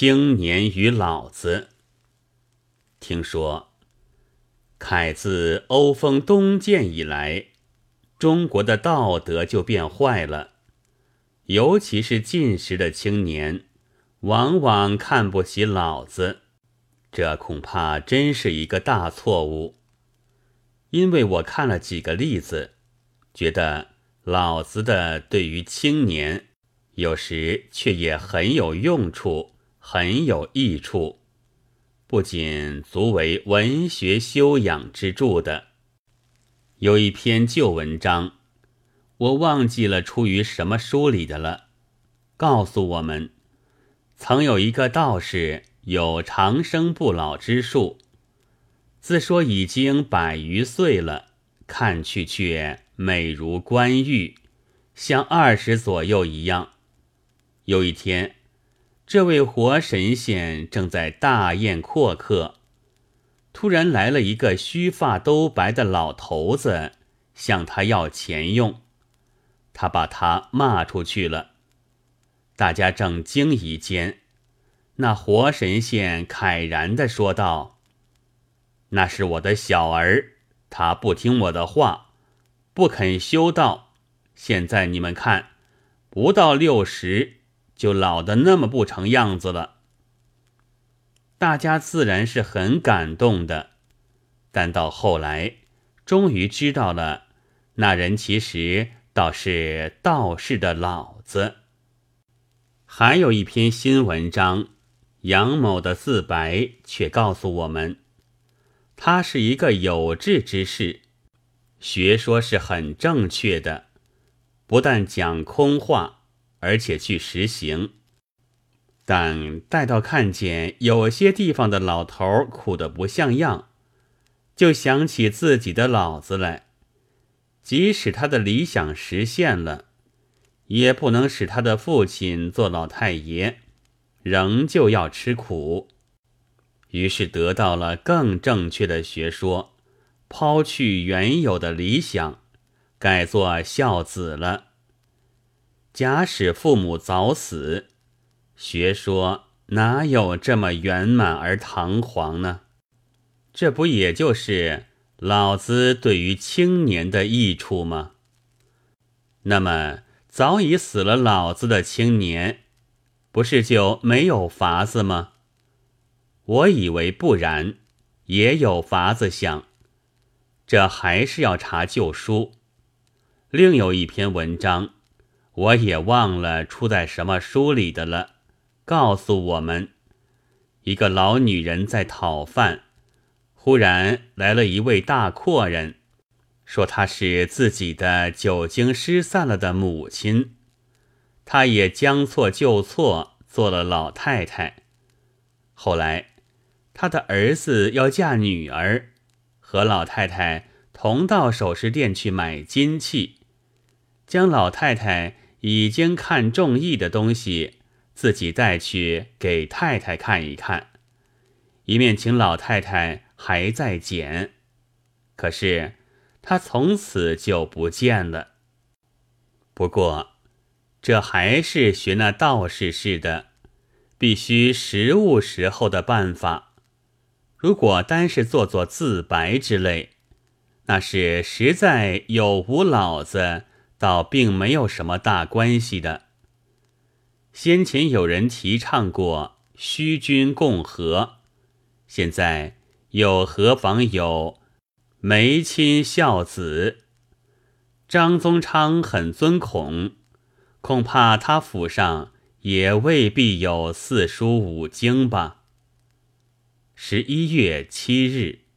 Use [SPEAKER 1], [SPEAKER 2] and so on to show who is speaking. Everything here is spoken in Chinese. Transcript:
[SPEAKER 1] 青年与老子。听说，凯自欧风东渐以来，中国的道德就变坏了，尤其是近时的青年，往往看不起老子，这恐怕真是一个大错误。因为我看了几个例子，觉得老子的对于青年，有时却也很有用处，很有益处，不仅足为文学修养之助的。有一篇旧文章，我忘记了出于什么书里的了，告诉我们，曾有一个道士有长生不老之术。自说已经百余岁了，看去却美如冠玉，像二十左右一样。有一天，这位活神仙正在大宴阔客，突然来了一个须发都白的老头子，向他要钱用。他把他骂出去了。大家正惊疑间，那活神仙慨然地说道。那是我的小儿，他不听我的话，不肯修道。现在你们看，不到六十就老得那么不成样子了。大家自然是很感动的，但到后来，终于知道了，那人其实倒是道士的老子。还有一篇新文章，杨某的自白却告诉我们。他是一个有志之士，学说是很正确的，不但讲空话，而且去实行。但待到看见有些地方的老头苦得不像样，就想起自己的老子来。即使他的理想实现了，也不能使他的父亲做老太爷，仍旧要吃苦。于是得到了更正确的学说，抛去原有的理想，改做孝子了。假使父母早死，学说哪有这么圆满而堂皇呢？这不也就是老子对于青年的益处吗？那么早已死了老子的青年，不是就没有法子吗？我以为不然，也有法子想，这还是要查旧书。另有一篇文章，我也忘了出在什么书里的了。告诉我们，一个老女人在讨饭，忽然来了一位大阔人，说她是自己的久经失散了的母亲，她也将错就错，做了老太太。后来。她的儿子要嫁女儿，和老太太同到首饰店去买金器，将老太太已经看中意的东西自己带去给太太看一看，一面请老太太还在捡。可是他从此就不见了。不过，这还是学那道士似的，必须时务时候的办法。如果单是做做自白之类，那是实在有无老子，倒并没有什么大关系的。先前有人提倡过虚君共和，现在又何妨有媒亲孝子？张宗昌很尊孔，恐怕他府上也未必有四书五经吧。十一月七日。